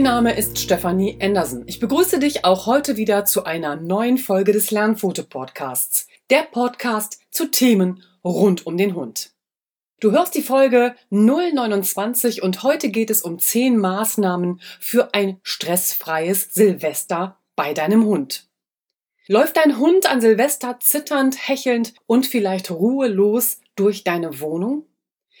Mein Name ist Stefanie Andersen. Ich begrüße dich auch heute wieder zu einer neuen Folge des Lernfoto Podcasts. Der Podcast zu Themen rund um den Hund. Du hörst die Folge 029 und heute geht es um 10 Maßnahmen für ein stressfreies Silvester bei deinem Hund. Läuft dein Hund an Silvester zitternd, hechelnd und vielleicht ruhelos durch deine Wohnung?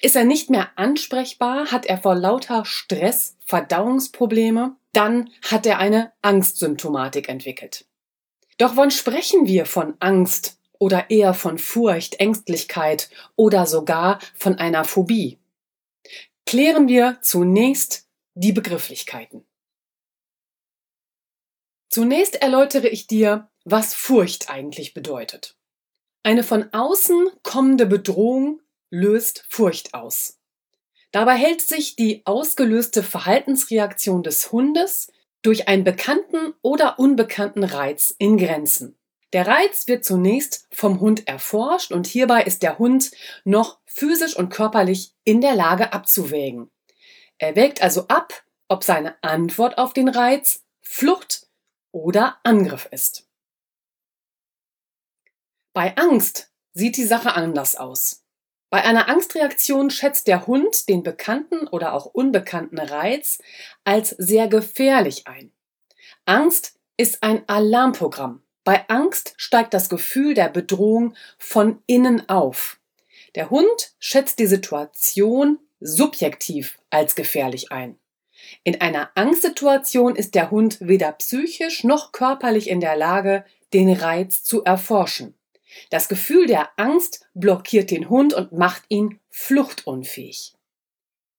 Ist er nicht mehr ansprechbar? Hat er vor lauter Stress Verdauungsprobleme? Dann hat er eine Angstsymptomatik entwickelt. Doch wann sprechen wir von Angst oder eher von Furcht, Ängstlichkeit oder sogar von einer Phobie. Klären wir zunächst die Begrifflichkeiten. Zunächst erläutere ich dir, was Furcht eigentlich bedeutet. Eine von außen kommende Bedrohung löst Furcht aus. Dabei hält sich die ausgelöste Verhaltensreaktion des Hundes durch einen bekannten oder unbekannten Reiz in Grenzen. Der Reiz wird zunächst vom Hund erforscht und hierbei ist der Hund noch physisch und körperlich in der Lage abzuwägen. Er wägt also ab, ob seine Antwort auf den Reiz Flucht oder Angriff ist. Bei Angst sieht die Sache anders aus. Bei einer Angstreaktion schätzt der Hund den bekannten oder auch unbekannten Reiz als sehr gefährlich ein. Angst ist ein Alarmprogramm. Bei Angst steigt das Gefühl der Bedrohung von innen auf. Der Hund schätzt die Situation subjektiv als gefährlich ein. In einer Angstsituation ist der Hund weder psychisch noch körperlich in der Lage, den Reiz zu erforschen. Das Gefühl der Angst blockiert den Hund und macht ihn fluchtunfähig.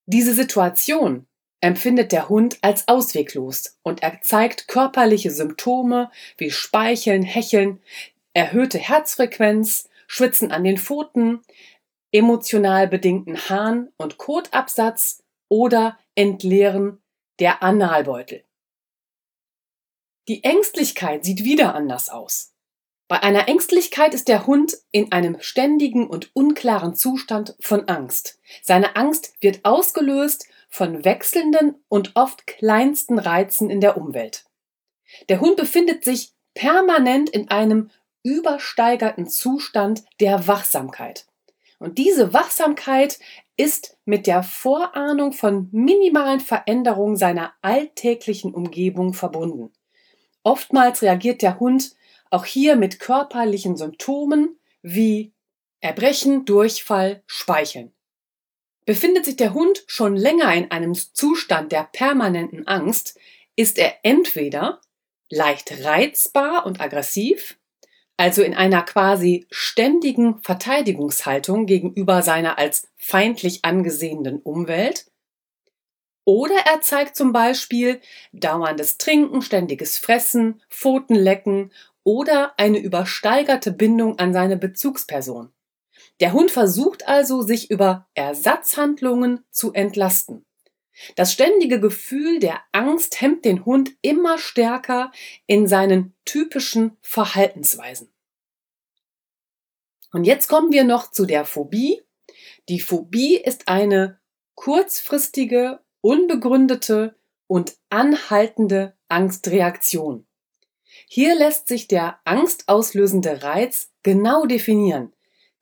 Diese Situation empfindet der Hund als ausweglos und er zeigt körperliche Symptome wie Speicheln, Hecheln, erhöhte Herzfrequenz, Schwitzen an den Pfoten, emotional bedingten Harn- und Kotabsatz oder Entleeren der Analbeutel. Die Ängstlichkeit sieht wieder anders aus. Bei einer Ängstlichkeit ist der Hund in einem ständigen und unklaren Zustand von Angst. Seine Angst wird ausgelöst von wechselnden und oft kleinsten Reizen in der Umwelt. Der Hund befindet sich permanent in einem übersteigerten Zustand der Wachsamkeit. Und diese Wachsamkeit ist mit der Vorahnung von minimalen Veränderungen seiner alltäglichen Umgebung verbunden. Oftmals reagiert der Hund auch hier mit körperlichen Symptomen wie Erbrechen, Durchfall, Speicheln. Befindet sich der Hund schon länger in einem Zustand der permanenten Angst, ist er entweder leicht reizbar und aggressiv, also in einer quasi ständigen Verteidigungshaltung gegenüber seiner als feindlich angesehenen Umwelt, oder er zeigt zum Beispiel dauerndes Trinken, ständiges Fressen, Pfotenlecken oder eine übersteigerte Bindung an seine Bezugsperson. Der Hund versucht also, sich über Ersatzhandlungen zu entlasten. Das ständige Gefühl der Angst hemmt den Hund immer stärker in seinen typischen Verhaltensweisen. Und jetzt kommen wir noch zu der Phobie. Die Phobie ist eine kurzfristige, unbegründete und anhaltende Angstreaktion. Hier lässt sich der angstauslösende Reiz genau definieren.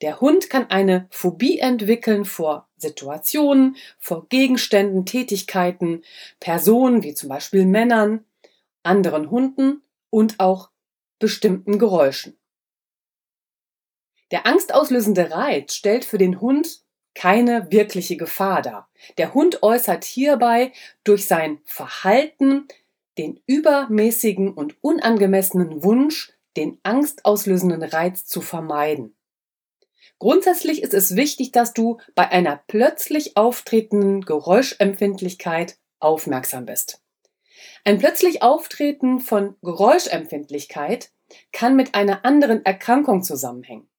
Der Hund kann eine Phobie entwickeln vor Situationen, vor Gegenständen, Tätigkeiten, Personen wie zum Beispiel Männern, anderen Hunden und auch bestimmten Geräuschen. Der angstauslösende Reiz stellt für den Hund keine wirkliche Gefahr dar. Der Hund äußert hierbei durch sein Verhalten den übermäßigen und unangemessenen Wunsch, den angstauslösenden Reiz zu vermeiden. Grundsätzlich ist es wichtig, dass du bei einer plötzlich auftretenden Geräuschempfindlichkeit aufmerksam bist. Ein plötzlich Auftreten von Geräuschempfindlichkeit kann mit einer anderen Erkrankung zusammenhängen.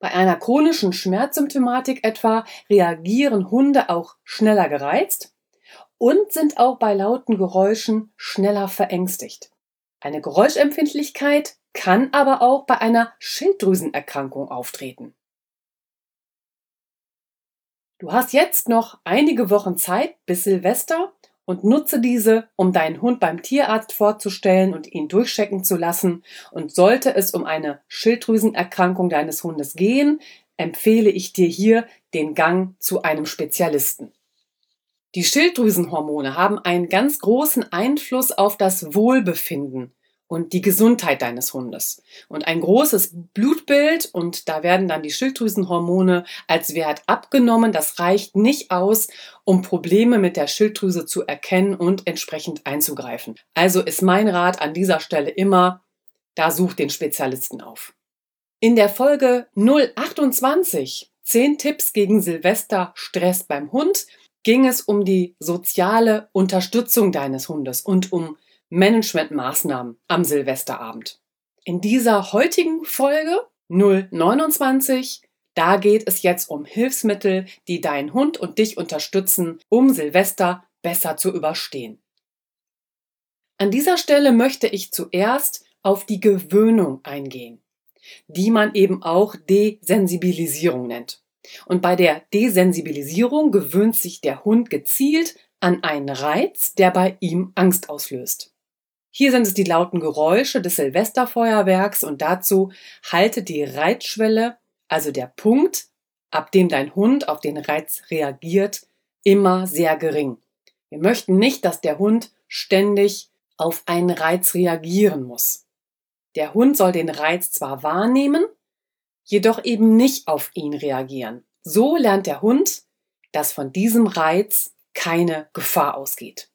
Bei einer chronischen Schmerzsymptomatik etwa reagieren Hunde auch schneller gereizt und sind auch bei lauten Geräuschen schneller verängstigt. Eine Geräuschempfindlichkeit kann aber auch bei einer Schilddrüsenerkrankung auftreten. Du hast jetzt noch einige Wochen Zeit bis Silvester und nutze diese, um deinen Hund beim Tierarzt vorzustellen und ihn durchchecken zu lassen. Und sollte es um eine Schilddrüsenerkrankung deines Hundes gehen, empfehle ich dir hier den Gang zu einem Spezialisten. Die Schilddrüsenhormone haben einen ganz großen Einfluss auf das Wohlbefinden und die Gesundheit deines Hundes. Und ein großes Blutbild und da werden dann die Schilddrüsenhormone als Wert abgenommen. Das reicht nicht aus, um Probleme mit der Schilddrüse zu erkennen und entsprechend einzugreifen. Also ist mein Rat an dieser Stelle immer, da such den Spezialisten auf. In der Folge 028 10 Tipps gegen Silvester Stress beim Hund ging es um die soziale Unterstützung deines Hundes und um Managementmaßnahmen am Silvesterabend. In dieser heutigen Folge 029, da geht es jetzt um Hilfsmittel, die deinen Hund und dich unterstützen, um Silvester besser zu überstehen. An dieser Stelle möchte ich zuerst auf die Gewöhnung eingehen, die man eben auch Desensibilisierung nennt. Und bei der Desensibilisierung gewöhnt sich der Hund gezielt an einen Reiz, der bei ihm Angst auslöst. Hier sind es die lauten Geräusche des Silvesterfeuerwerks und dazu halte die Reizschwelle, also der Punkt, ab dem dein Hund auf den Reiz reagiert, immer sehr gering. Wir möchten nicht, dass der Hund ständig auf einen Reiz reagieren muss. Der Hund soll den Reiz zwar wahrnehmen, jedoch eben nicht auf ihn reagieren. So lernt der Hund, dass von diesem Reiz keine Gefahr ausgeht.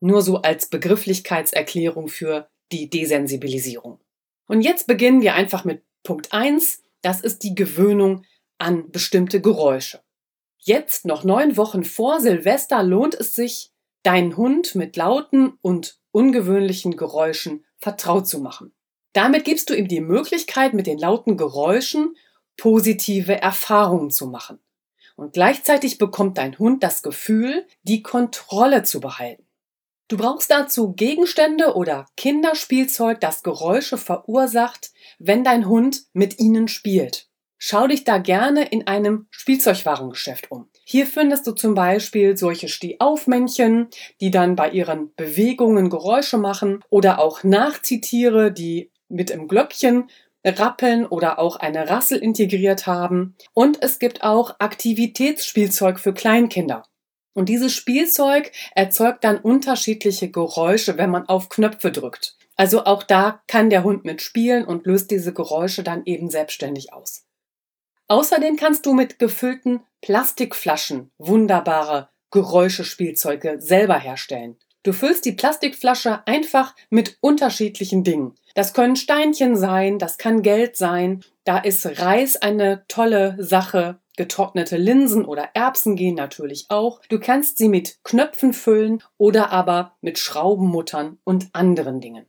Nur so als Begrifflichkeitserklärung für die Desensibilisierung. Und jetzt beginnen wir einfach mit Punkt 1. Das ist die Gewöhnung an bestimmte Geräusche. Jetzt, noch neun Wochen vor Silvester, lohnt es sich, deinen Hund mit lauten und ungewöhnlichen Geräuschen vertraut zu machen. Damit gibst du ihm die Möglichkeit, mit den lauten Geräuschen positive Erfahrungen zu machen. Und gleichzeitig bekommt dein Hund das Gefühl, die Kontrolle zu behalten. Du brauchst dazu Gegenstände oder Kinderspielzeug, das Geräusche verursacht, wenn dein Hund mit ihnen spielt. Schau dich da gerne in einem Spielzeugwarengeschäft um. Hier findest du zum Beispiel solche Stehaufmännchen, die dann bei ihren Bewegungen Geräusche machen oder auch Nachziehtiere, die mit im Glöckchen rappeln oder auch eine Rassel integriert haben. Und es gibt auch Aktivitätsspielzeug für Kleinkinder. Und dieses Spielzeug erzeugt dann unterschiedliche Geräusche, wenn man auf Knöpfe drückt. Also auch da kann der Hund mitspielen und löst diese Geräusche dann eben selbstständig aus. Außerdem kannst du mit gefüllten Plastikflaschen wunderbare Geräuschespielzeuge selber herstellen. Du füllst die Plastikflasche einfach mit unterschiedlichen Dingen. Das können Steinchen sein, das kann Geld sein, da ist Reis eine tolle Sache, getrocknete Linsen oder Erbsen gehen natürlich auch. Du kannst sie mit Knöpfen füllen oder aber mit Schraubenmuttern und anderen Dingen.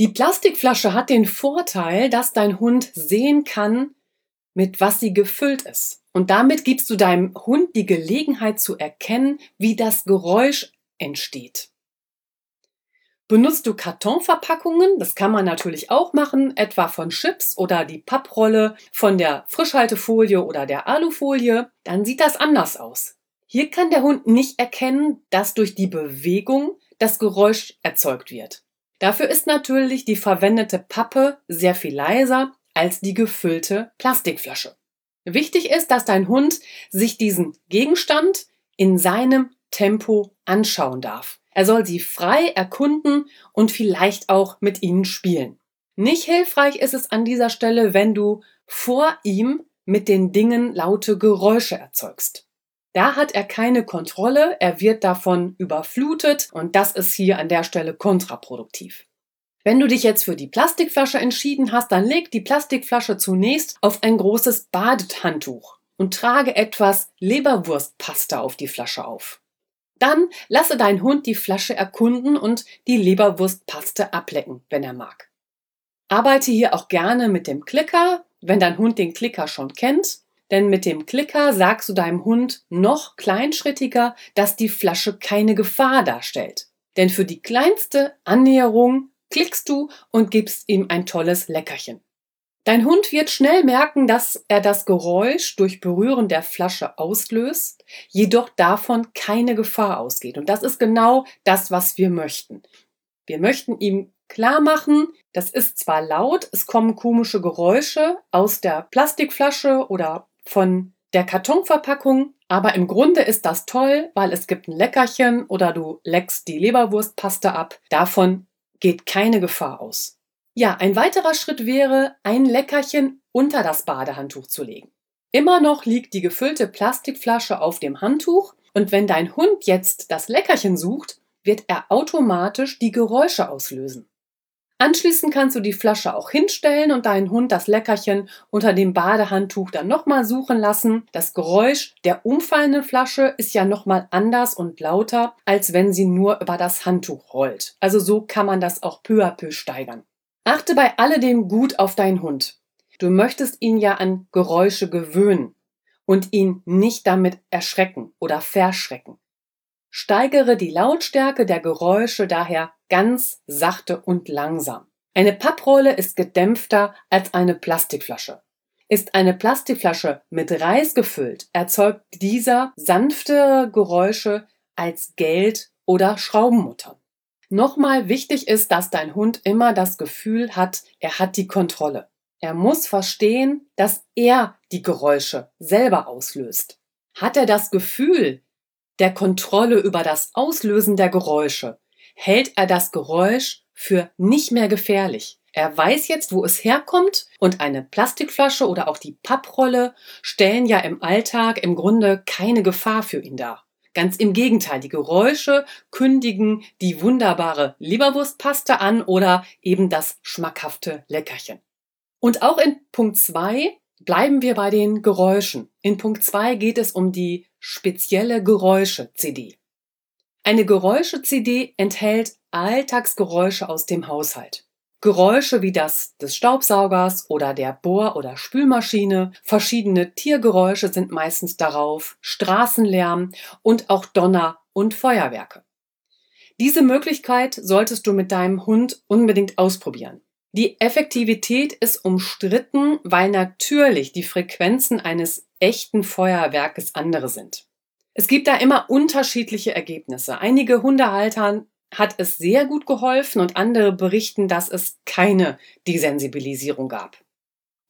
Die Plastikflasche hat den Vorteil, dass dein Hund sehen kann, mit was sie gefüllt ist. Und damit gibst du deinem Hund die Gelegenheit zu erkennen, wie das Geräusch entsteht. Benutzt du Kartonverpackungen, das kann man natürlich auch machen, etwa von Chips oder die Papprolle von der Frischhaltefolie oder der Alufolie, dann sieht das anders aus. Hier kann der Hund nicht erkennen, dass durch die Bewegung das Geräusch erzeugt wird. Dafür ist natürlich die verwendete Pappe sehr viel leiser als die gefüllte Plastikflasche. Wichtig ist, dass dein Hund sich diesen Gegenstand in seinem Tempo anschauen darf. Er soll sie frei erkunden und vielleicht auch mit ihnen spielen. Nicht hilfreich ist es an dieser Stelle, wenn du vor ihm mit den Dingen laute Geräusche erzeugst. Da hat er keine Kontrolle, er wird davon überflutet und das ist hier an der Stelle kontraproduktiv. Wenn du dich jetzt für die Plastikflasche entschieden hast, dann leg die Plastikflasche zunächst auf ein großes Badehandtuch und trage etwas Leberwurstpasta auf die Flasche auf. Dann lasse deinen Hund die Flasche erkunden und die Leberwurstpaste ablecken, wenn er mag. Arbeite hier auch gerne mit dem Klicker, wenn dein Hund den Klicker schon kennt, denn mit dem Klicker sagst du deinem Hund noch kleinschrittiger, dass die Flasche keine Gefahr darstellt. Denn für die kleinste Annäherung klickst du und gibst ihm ein tolles Leckerchen. Dein Hund wird schnell merken, dass er das Geräusch durch Berühren der Flasche auslöst, jedoch davon keine Gefahr ausgeht. Und das ist genau das, was wir möchten. Wir möchten ihm klar machen, das ist zwar laut, es kommen komische Geräusche aus der Plastikflasche oder von der Kartonverpackung, aber im Grunde ist das toll, weil es gibt ein Leckerchen oder du leckst die Leberwurstpaste ab. Davon geht keine Gefahr aus. Ja, ein weiterer Schritt wäre, ein Leckerchen unter das Badehandtuch zu legen. Immer noch liegt die gefüllte Plastikflasche auf dem Handtuch und wenn dein Hund jetzt das Leckerchen sucht, wird er automatisch die Geräusche auslösen. Anschließend kannst du die Flasche auch hinstellen und deinen Hund das Leckerchen unter dem Badehandtuch dann nochmal suchen lassen. Das Geräusch der umfallenden Flasche ist ja nochmal anders und lauter, als wenn sie nur über das Handtuch rollt. Also so kann man das auch peu à peu steigern. Achte bei alledem gut auf deinen Hund. Du möchtest ihn ja an Geräusche gewöhnen und ihn nicht damit erschrecken oder verschrecken. Steigere die Lautstärke der Geräusche daher ganz sachte und langsam. Eine Papprolle ist gedämpfter als eine Plastikflasche. Ist eine Plastikflasche mit Reis gefüllt, erzeugt dieser sanftere Geräusche als Geld- oder Schraubenmutter. Nochmal wichtig ist, dass dein Hund immer das Gefühl hat, er hat die Kontrolle. Er muss verstehen, dass er die Geräusche selber auslöst. Hat er das Gefühl der Kontrolle über das Auslösen der Geräusche, hält er das Geräusch für nicht mehr gefährlich. Er weiß jetzt, wo es herkommt und eine Plastikflasche oder auch die Papprolle stellen ja im Alltag im Grunde keine Gefahr für ihn dar. Ganz im Gegenteil, die Geräusche kündigen die wunderbare Leberwurstpaste an oder eben das schmackhafte Leckerchen. Und auch in Punkt 2 bleiben wir bei den Geräuschen. In Punkt 2 geht es um die spezielle Geräusche-CD. Eine Geräusche-CD enthält Alltagsgeräusche aus dem Haushalt. Geräusche wie das des Staubsaugers oder der Bohr- oder Spülmaschine, verschiedene Tiergeräusche sind meistens darauf, Straßenlärm und auch Donner und Feuerwerke. Diese Möglichkeit solltest du mit deinem Hund unbedingt ausprobieren. Die Effektivität ist umstritten, weil natürlich die Frequenzen eines echten Feuerwerkes andere sind. Es gibt da immer unterschiedliche Ergebnisse. Einige Hundehaltern hat es sehr gut geholfen und andere berichten, dass es keine Desensibilisierung gab.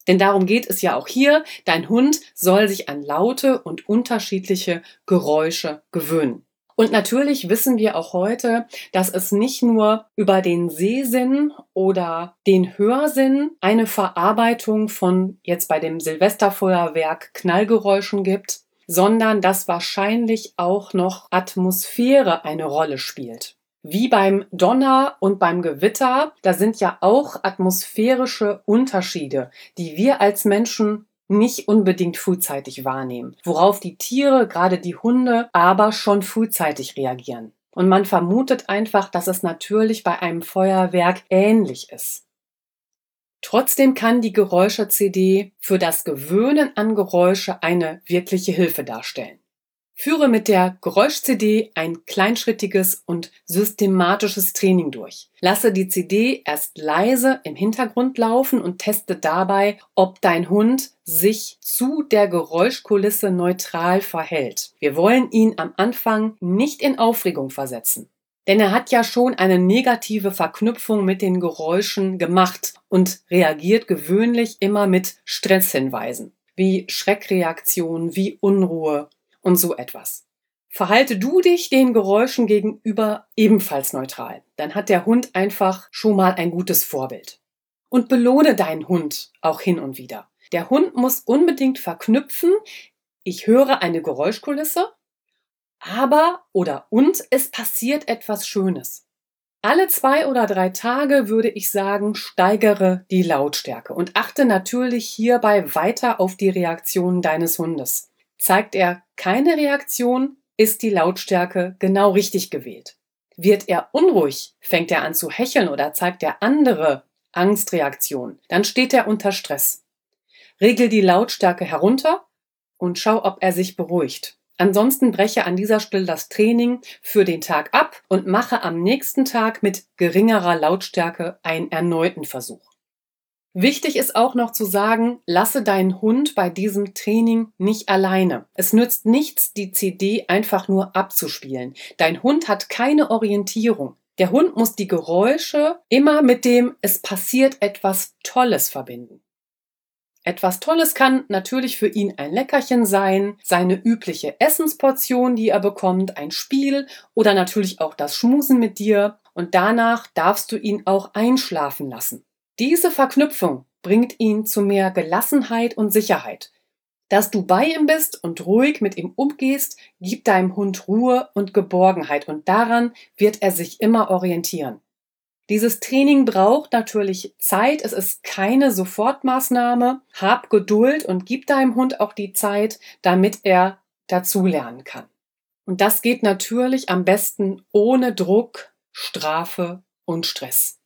Denn darum geht es ja auch hier. Dein Hund soll sich an laute und unterschiedliche Geräusche gewöhnen. Und natürlich wissen wir auch heute, dass es nicht nur über den Sehsinn oder den Hörsinn eine Verarbeitung von jetzt bei dem Silvesterfeuerwerk Knallgeräuschen gibt, sondern dass wahrscheinlich auch noch Atmosphäre eine Rolle spielt. Wie beim Donner und beim Gewitter, da sind ja auch atmosphärische Unterschiede, die wir als Menschen nicht unbedingt frühzeitig wahrnehmen, worauf die Tiere, gerade die Hunde, aber schon frühzeitig reagieren. Und man vermutet einfach, dass es natürlich bei einem Feuerwerk ähnlich ist. Trotzdem kann die Geräusche-CD für das Gewöhnen an Geräusche eine wirkliche Hilfe darstellen. Führe mit der Geräusch-CD ein kleinschrittiges und systematisches Training durch. Lasse die CD erst leise im Hintergrund laufen und teste dabei, ob dein Hund sich zu der Geräuschkulisse neutral verhält. Wir wollen ihn am Anfang nicht in Aufregung versetzen. Denn er hat ja schon eine negative Verknüpfung mit den Geräuschen gemacht und reagiert gewöhnlich immer mit Stresshinweisen, wie Schreckreaktionen, wie Unruhe und so etwas. Verhalte du dich den Geräuschen gegenüber ebenfalls neutral. Dann hat der Hund einfach schon mal ein gutes Vorbild. Und belohne deinen Hund auch hin und wieder. Der Hund muss unbedingt verknüpfen, ich höre eine Geräuschkulisse aber oder und es passiert etwas Schönes. Alle zwei oder drei Tage würde ich sagen, steigere die Lautstärke und achte natürlich hierbei weiter auf die Reaktion deines Hundes. Zeigt er keine Reaktion, ist die Lautstärke genau richtig gewählt. Wird er unruhig, fängt er an zu hecheln oder zeigt er andere Angstreaktionen, dann steht er unter Stress. Regel die Lautstärke herunter und schau, ob er sich beruhigt. Ansonsten breche an dieser Stelle das Training für den Tag ab und mache am nächsten Tag mit geringerer Lautstärke einen erneuten Versuch. Wichtig ist auch noch zu sagen, lasse deinen Hund bei diesem Training nicht alleine. Es nützt nichts, die CD einfach nur abzuspielen. Dein Hund hat keine Orientierung. Der Hund muss die Geräusche immer mit dem es passiert etwas Tolles verbinden. Etwas Tolles kann natürlich für ihn ein Leckerchen sein, seine übliche Essensportion, die er bekommt, ein Spiel oder natürlich auch das Schmusen mit dir und danach darfst du ihn auch einschlafen lassen. Diese Verknüpfung bringt ihn zu mehr Gelassenheit und Sicherheit. Dass du bei ihm bist und ruhig mit ihm umgehst, gibt deinem Hund Ruhe und Geborgenheit und daran wird er sich immer orientieren. Dieses Training braucht natürlich Zeit, es ist keine Sofortmaßnahme. Hab Geduld und gib deinem Hund auch die Zeit, damit er dazulernen kann. Und das geht natürlich am besten ohne Druck, Strafe und Stress.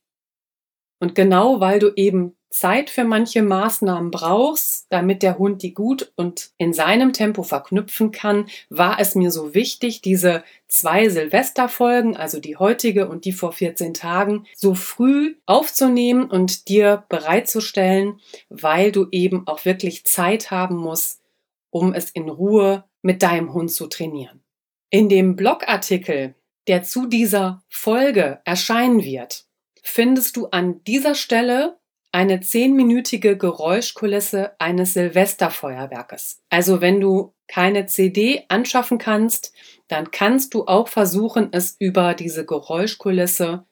Und genau weil du eben Zeit für manche Maßnahmen brauchst, damit der Hund die gut und in seinem Tempo verknüpfen kann, war es mir so wichtig, diese zwei Silvesterfolgen, also die heutige und die vor 14 Tagen, so früh aufzunehmen und dir bereitzustellen, weil du eben auch wirklich Zeit haben musst, um es in Ruhe mit deinem Hund zu trainieren. In dem Blogartikel, der zu dieser Folge erscheinen wird, findest du an dieser Stelle eine zehnminütige Geräuschkulisse eines Silvesterfeuerwerkes. Also wenn du keine CD anschaffen kannst, dann kannst du auch versuchen, es über diese Geräuschkulisse,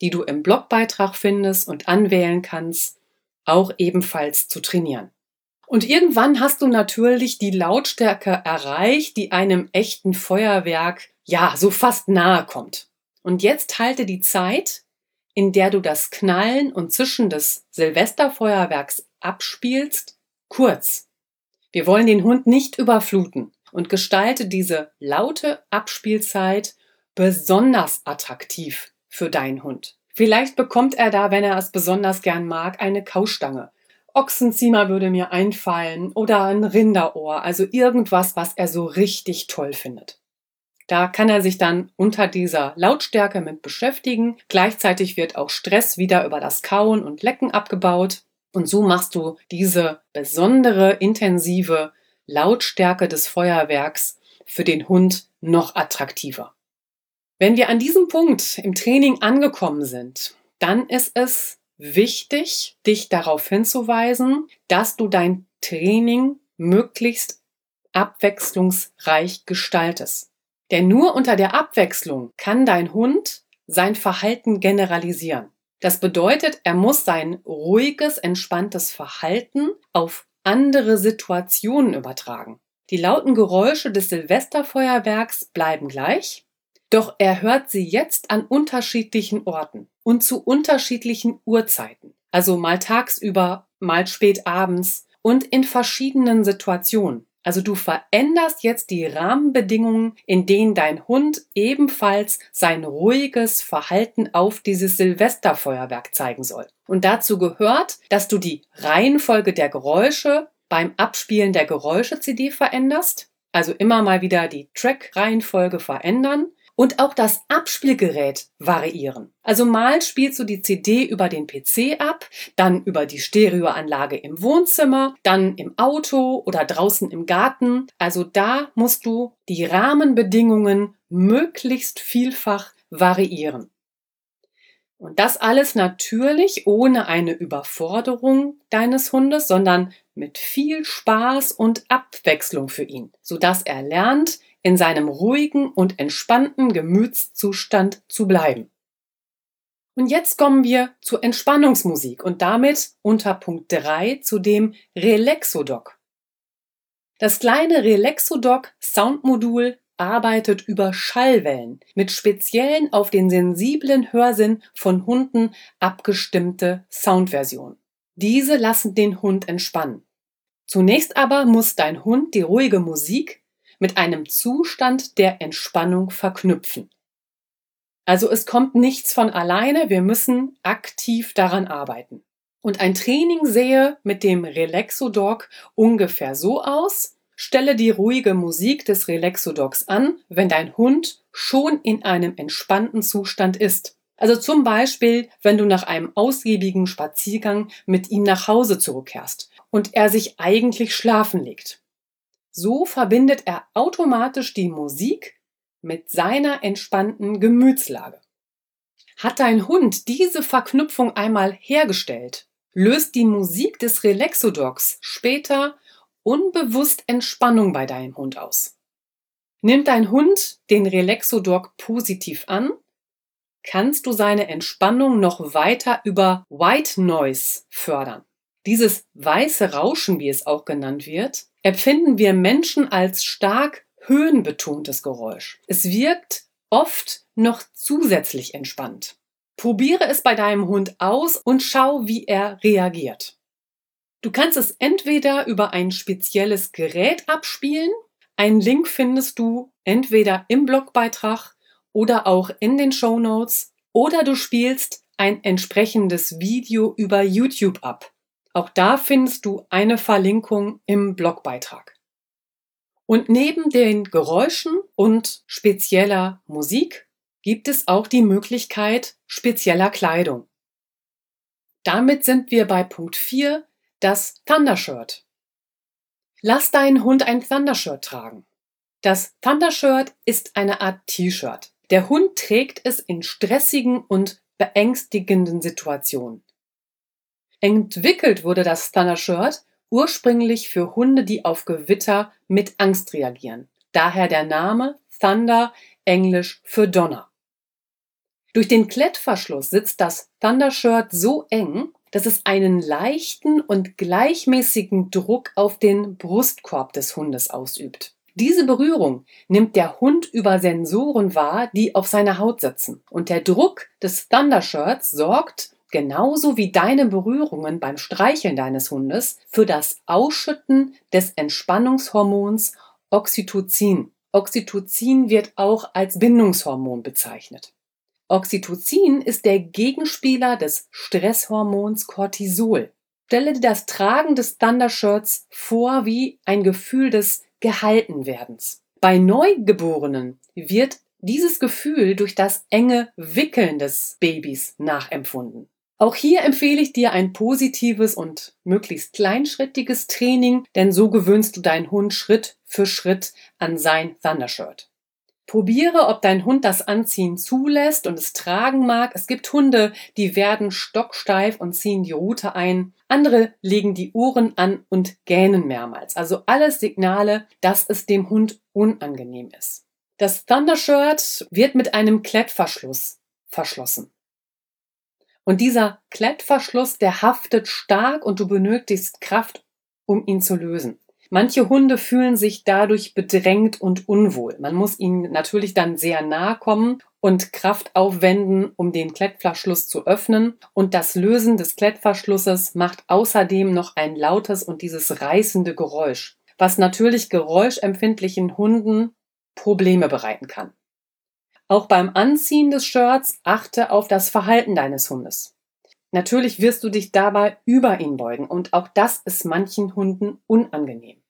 die du im Blogbeitrag findest und anwählen kannst, auch ebenfalls zu trainieren. Und irgendwann hast du natürlich die Lautstärke erreicht, die einem echten Feuerwerk ja so fast nahe kommt. Und jetzt halte die Zeit, in der du das Knallen und Zischen des Silvesterfeuerwerks abspielst, kurz. Wir wollen den Hund nicht überfluten und gestalte diese laute Abspielzeit besonders attraktiv für deinen Hund. Vielleicht bekommt er da, wenn er es besonders gern mag, eine Kaustange. Ochsenziemer würde mir einfallen oder ein Rinderohr, also irgendwas, was er so richtig toll findet. Da kann er sich dann unter dieser Lautstärke mit beschäftigen. Gleichzeitig wird auch Stress wieder über das Kauen und Lecken abgebaut. Und so machst du diese besondere, intensive Lautstärke des Feuerwerks für den Hund noch attraktiver. Wenn wir an diesem Punkt im Training angekommen sind, dann ist es wichtig, dich darauf hinzuweisen, dass du dein Training möglichst abwechslungsreich gestaltest. Denn nur unter der Abwechslung kann dein Hund sein Verhalten generalisieren. Das bedeutet, er muss sein ruhiges, entspanntes Verhalten auf andere Situationen übertragen. Die lauten Geräusche des Silvesterfeuerwerks bleiben gleich, doch er hört sie jetzt an unterschiedlichen Orten und zu unterschiedlichen Uhrzeiten. Also mal tagsüber, mal spät abends und in verschiedenen Situationen. Also du veränderst jetzt die Rahmenbedingungen, in denen dein Hund ebenfalls sein ruhiges Verhalten auf dieses Silvesterfeuerwerk zeigen soll. Und dazu gehört, dass du die Reihenfolge der Geräusche beim Abspielen der Geräusche-CD veränderst. Also immer mal wieder die Track-Reihenfolge verändern und auch das Abspielgerät variieren. Also mal spielst du die CD über den PC ab, dann über die Stereoanlage im Wohnzimmer, dann im Auto oder draußen im Garten. Also da musst du die Rahmenbedingungen möglichst vielfach variieren. Und das alles natürlich ohne eine Überforderung deines Hundes, sondern mit viel Spaß und Abwechslung für ihn, sodass er lernt, in seinem ruhigen und entspannten Gemütszustand zu bleiben. Und jetzt kommen wir zur Entspannungsmusik und damit unter Punkt 3 zu dem Relaxodoc. Das kleine Relaxodoc Soundmodul arbeitet über Schallwellen mit speziellen auf den sensiblen Hörsinn von Hunden abgestimmte Soundversionen. Diese lassen den Hund entspannen. Zunächst aber muss dein Hund die ruhige Musik mit einem Zustand der Entspannung verknüpfen. Also es kommt nichts von alleine, wir müssen aktiv daran arbeiten. Und ein Training sehe mit dem Relaxodog ungefähr so aus. Stelle die ruhige Musik des Relaxodogs an, wenn dein Hund schon in einem entspannten Zustand ist. Also zum Beispiel, wenn du nach einem ausgiebigen Spaziergang mit ihm nach Hause zurückkehrst und er sich eigentlich schlafen legt. So verbindet er automatisch die Musik mit seiner entspannten Gemütslage. Hat dein Hund diese Verknüpfung einmal hergestellt, löst die Musik des Relaxodogs später unbewusst Entspannung bei deinem Hund aus. Nimmt dein Hund den Relaxodog positiv an, kannst du seine Entspannung noch weiter über White Noise fördern. Dieses weiße Rauschen, wie es auch genannt wird, empfinden wir Menschen als stark höhenbetontes Geräusch. Es wirkt oft noch zusätzlich entspannt. Probiere es bei deinem Hund aus und schau, wie er reagiert. Du kannst es entweder über ein spezielles Gerät abspielen. Einen Link findest du entweder im Blogbeitrag oder auch in den Show Notes. Oder du spielst ein entsprechendes Video über YouTube ab. Auch da findest du eine Verlinkung im Blogbeitrag. Und neben den Geräuschen und spezieller Musik gibt es auch die Möglichkeit spezieller Kleidung. Damit sind wir bei Punkt 4, das Thundershirt. Lass deinen Hund ein Thundershirt tragen. Das Thundershirt ist eine Art T-Shirt. Der Hund trägt es in stressigen und beängstigenden Situationen. Entwickelt wurde das Thundershirt ursprünglich für Hunde, die auf Gewitter mit Angst reagieren. Daher der Name Thunder, englisch für Donner. Durch den Klettverschluss sitzt das Thundershirt so eng, dass es einen leichten und gleichmäßigen Druck auf den Brustkorb des Hundes ausübt. Diese Berührung nimmt der Hund über Sensoren wahr, die auf seiner Haut sitzen. Und der Druck des Thundershirts sorgt, genauso wie deine Berührungen beim Streicheln deines Hundes, für das Ausschütten des Entspannungshormons Oxytocin. Oxytocin wird auch als Bindungshormon bezeichnet. Oxytocin ist der Gegenspieler des Stresshormons Cortisol. Stelle dir das Tragen des Thundershirts vor wie ein Gefühl des Gehaltenwerdens. Bei Neugeborenen wird dieses Gefühl durch das enge Wickeln des Babys nachempfunden. Auch hier empfehle ich dir ein positives und möglichst kleinschrittiges Training, denn so gewöhnst du deinen Hund Schritt für Schritt an sein Thundershirt. Probiere, ob dein Hund das Anziehen zulässt und es tragen mag. Es gibt Hunde, die werden stocksteif und ziehen die Rute ein. Andere legen die Ohren an und gähnen mehrmals. Also alles Signale, dass es dem Hund unangenehm ist. Das Thundershirt wird mit einem Klettverschluss verschlossen. Und dieser Klettverschluss, der haftet stark und du benötigst Kraft, um ihn zu lösen. Manche Hunde fühlen sich dadurch bedrängt und unwohl. Man muss ihnen natürlich dann sehr nahe kommen und Kraft aufwenden, um den Klettverschluss zu öffnen. Und das Lösen des Klettverschlusses macht außerdem noch ein lautes und dieses reißende Geräusch, was natürlich geräuschempfindlichen Hunden Probleme bereiten kann. Auch beim Anziehen des Shirts achte auf das Verhalten deines Hundes. Natürlich wirst du dich dabei über ihn beugen und auch das ist manchen Hunden unangenehm.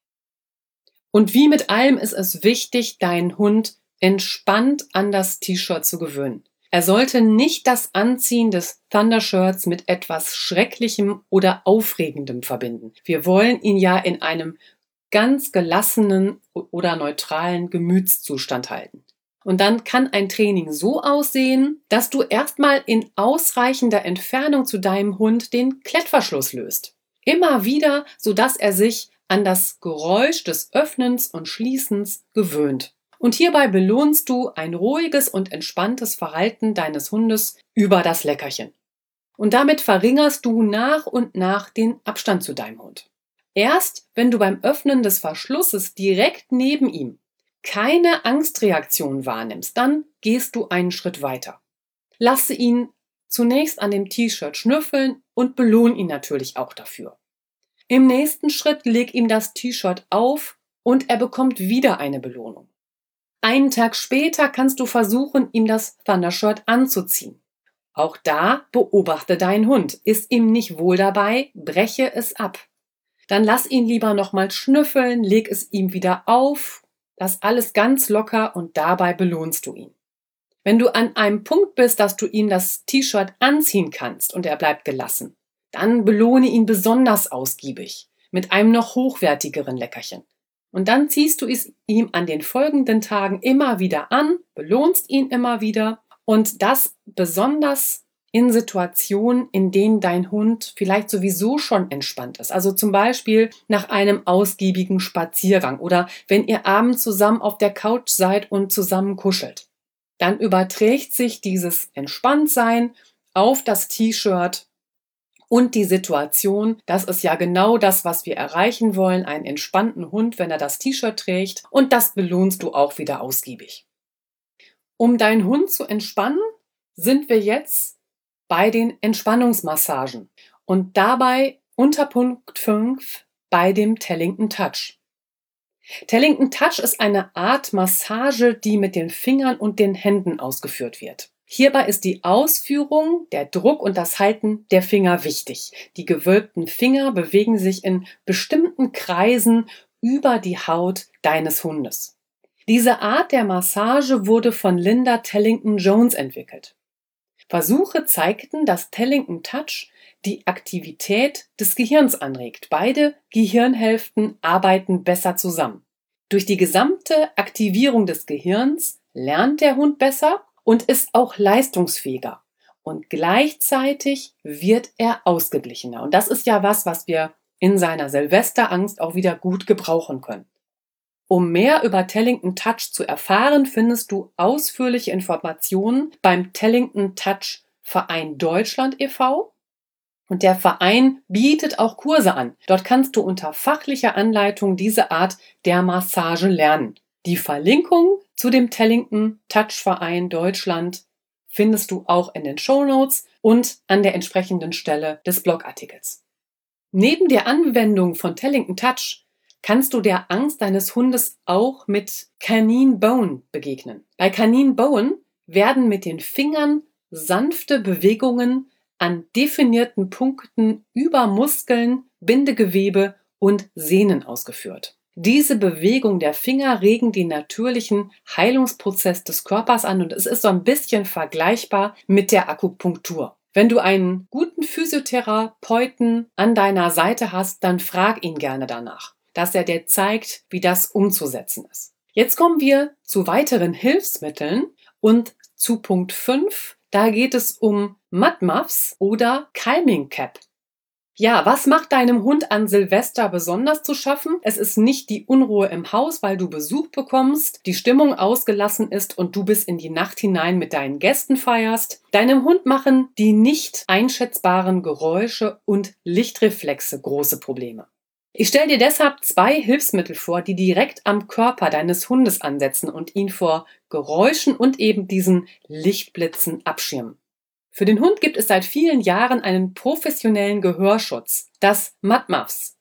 Und wie mit allem ist es wichtig, deinen Hund entspannt an das T-Shirt zu gewöhnen. Er sollte nicht das Anziehen des Thundershirts mit etwas Schrecklichem oder Aufregendem verbinden. Wir wollen ihn ja in einem ganz gelassenen oder neutralen Gemütszustand halten. Und dann kann ein Training so aussehen, dass du erstmal in ausreichender Entfernung zu deinem Hund den Klettverschluss löst. Immer wieder, sodass er sich an das Geräusch des Öffnens und Schließens gewöhnt. Und hierbei belohnst du ein ruhiges und entspanntes Verhalten deines Hundes über das Leckerchen. Und damit verringerst du nach und nach den Abstand zu deinem Hund. Erst wenn du beim Öffnen des Verschlusses direkt neben ihm keine Angstreaktion wahrnimmst, dann gehst du einen Schritt weiter. Lasse ihn zunächst an dem T-Shirt schnüffeln und belohn ihn natürlich auch dafür. Im nächsten Schritt leg ihm das T-Shirt auf und er bekommt wieder eine Belohnung. Einen Tag später kannst du versuchen, ihm das Thundershirt anzuziehen. Auch da beobachte deinen Hund. Ist ihm nicht wohl dabei, breche es ab. Dann lass ihn lieber nochmal schnüffeln, leg es ihm wieder auf, lass alles ganz locker und dabei belohnst du ihn. Wenn du an einem Punkt bist, dass du ihm das T-Shirt anziehen kannst und er bleibt gelassen, dann belohne ihn besonders ausgiebig mit einem noch hochwertigeren Leckerchen. Und dann ziehst du es ihm an den folgenden Tagen immer wieder an, belohnst ihn immer wieder und das besonders in Situationen, in denen dein Hund vielleicht sowieso schon entspannt ist. Also zum Beispiel nach einem ausgiebigen Spaziergang oder wenn ihr abends zusammen auf der Couch seid und zusammen kuschelt. Dann überträgt sich dieses Entspanntsein auf das T-Shirt und die Situation. Das ist ja genau das, was wir erreichen wollen. Einen entspannten Hund, wenn er das T-Shirt trägt. Und das belohnst du auch wieder ausgiebig. Um deinen Hund zu entspannen, sind wir jetzt bei den Entspannungsmassagen und dabei unter Punkt 5 bei dem Tellington Touch. Tellington Touch ist eine Art Massage, die mit den Fingern und den Händen ausgeführt wird. Hierbei ist die Ausführung, der Druck und das Halten der Finger wichtig. Die gewölbten Finger bewegen sich in bestimmten Kreisen über die Haut deines Hundes. Diese Art der Massage wurde von Linda Tellington Jones entwickelt. Versuche zeigten, dass Tellington Touch die Aktivität des Gehirns anregt. Beide Gehirnhälften arbeiten besser zusammen. Durch die gesamte Aktivierung des Gehirns lernt der Hund besser und ist auch leistungsfähiger. Und gleichzeitig wird er ausgeglichener. Und das ist ja was, was wir in seiner Silvesterangst auch wieder gut gebrauchen können. Um mehr über Tellington Touch zu erfahren, findest du ausführliche Informationen beim Tellington Touch Verein Deutschland e.V. Und der Verein bietet auch Kurse an. Dort kannst du unter fachlicher Anleitung diese Art der Massage lernen. Die Verlinkung zu dem Tellington Touch Verein Deutschland findest du auch in den Show Notes und an der entsprechenden Stelle des Blogartikels. Neben der Anwendung von Tellington Touch kannst du der Angst deines Hundes auch mit Canine Bone begegnen. Bei Canine Bone werden mit den Fingern sanfte Bewegungen an definierten Punkten über Muskeln, Bindegewebe und Sehnen ausgeführt. Diese Bewegung der Finger regen den natürlichen Heilungsprozess des Körpers an und es ist so ein bisschen vergleichbar mit der Akupunktur. Wenn du einen guten Physiotherapeuten an deiner Seite hast, dann frag ihn gerne danach dass er dir zeigt, wie das umzusetzen ist. Jetzt kommen wir zu weiteren Hilfsmitteln und zu Punkt 5. Da geht es um Mudmuffs oder Calming Cap. Ja, was macht deinem Hund an Silvester besonders zu schaffen? Es ist nicht die Unruhe im Haus, weil du Besuch bekommst, die Stimmung ausgelassen ist und du bis in die Nacht hinein mit deinen Gästen feierst. Deinem Hund machen die nicht einschätzbaren Geräusche und Lichtreflexe große Probleme. Ich stelle dir deshalb zwei Hilfsmittel vor, die direkt am Körper deines Hundes ansetzen und ihn vor Geräuschen und eben diesen Lichtblitzen abschirmen. Für den Hund gibt es seit vielen Jahren einen professionellen Gehörschutz, das Mudmuffs.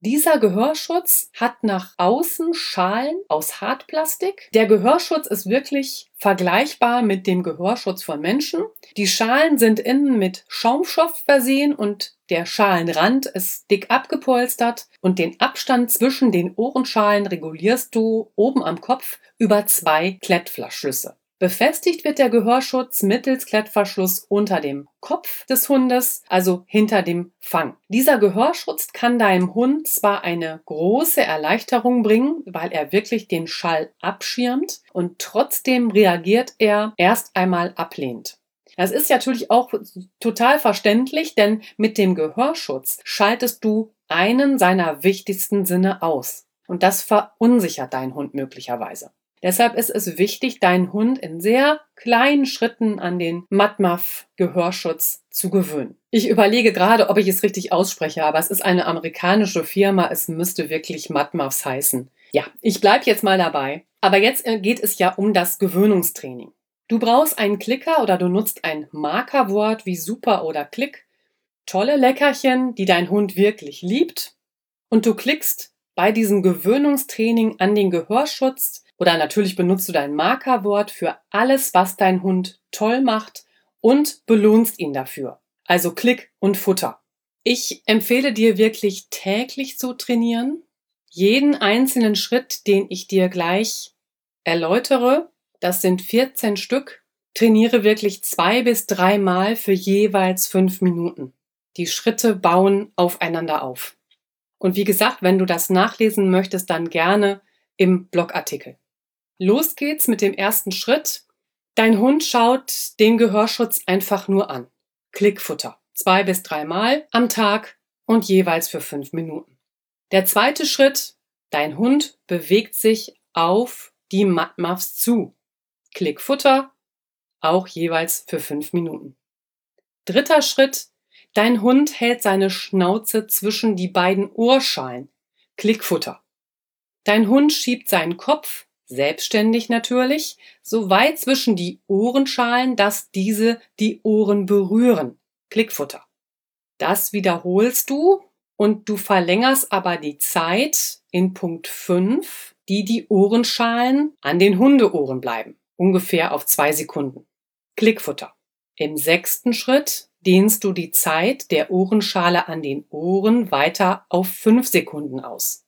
Dieser Gehörschutz hat nach außen Schalen aus Hartplastik. Der Gehörschutz ist wirklich vergleichbar mit dem Gehörschutz von Menschen. Die Schalen sind innen mit Schaumstoff versehen und der Schalenrand ist dick abgepolstert und den Abstand zwischen den Ohrenschalen regulierst du oben am Kopf über zwei Klettverschlüsse. Befestigt wird der Gehörschutz mittels Klettverschluss unter dem Kopf des Hundes, also hinter dem Fang. Dieser Gehörschutz kann deinem Hund zwar eine große Erleichterung bringen, weil er wirklich den Schall abschirmt und trotzdem reagiert er erst einmal ablehnend. Das ist natürlich auch total verständlich, denn mit dem Gehörschutz schaltest du einen seiner wichtigsten Sinne aus. Und das verunsichert deinen Hund möglicherweise. Deshalb ist es wichtig, deinen Hund in sehr kleinen Schritten an den Matmaf-Gehörschutz zu gewöhnen. Ich überlege gerade, ob ich es richtig ausspreche, aber es ist eine amerikanische Firma. Es müsste wirklich Matmafs heißen. Ja, ich bleibe jetzt mal dabei. Aber jetzt äh, geht es ja um das Gewöhnungstraining. Du brauchst einen Klicker oder du nutzt ein Markerwort wie super oder klick. Tolle Leckerchen, die dein Hund wirklich liebt. Und du klickst bei diesem Gewöhnungstraining an den Gehörschutz oder natürlich benutzt du dein Markerwort für alles, was dein Hund toll macht und belohnst ihn dafür. Also Klick und Futter. Ich empfehle dir wirklich täglich zu trainieren. Jeden einzelnen Schritt, den ich dir gleich erläutere, das sind 14 Stück, trainiere wirklich zwei bis dreimal für jeweils fünf Minuten. Die Schritte bauen aufeinander auf. Und wie gesagt, wenn du das nachlesen möchtest, dann gerne im Blogartikel. Los geht's mit dem ersten Schritt. Dein Hund schaut den Gehörschutz einfach nur an. Klickfutter. Zwei bis dreimal am Tag und jeweils für fünf Minuten. Der zweite Schritt. Dein Hund bewegt sich auf die Matmuffs zu. Klickfutter. Auch jeweils für fünf Minuten. Dritter Schritt. Dein Hund hält seine Schnauze zwischen die beiden Ohrschalen. Klickfutter. Dein Hund schiebt seinen Kopf selbstständig natürlich, so weit zwischen die Ohrenschalen, dass diese die Ohren berühren. Klickfutter. Das wiederholst du und du verlängerst aber die Zeit in Punkt 5, die die Ohrenschalen an den Hundeohren bleiben. Ungefähr auf zwei Sekunden. Klickfutter. Im sechsten Schritt dehnst du die Zeit der Ohrenschale an den Ohren weiter auf fünf Sekunden aus.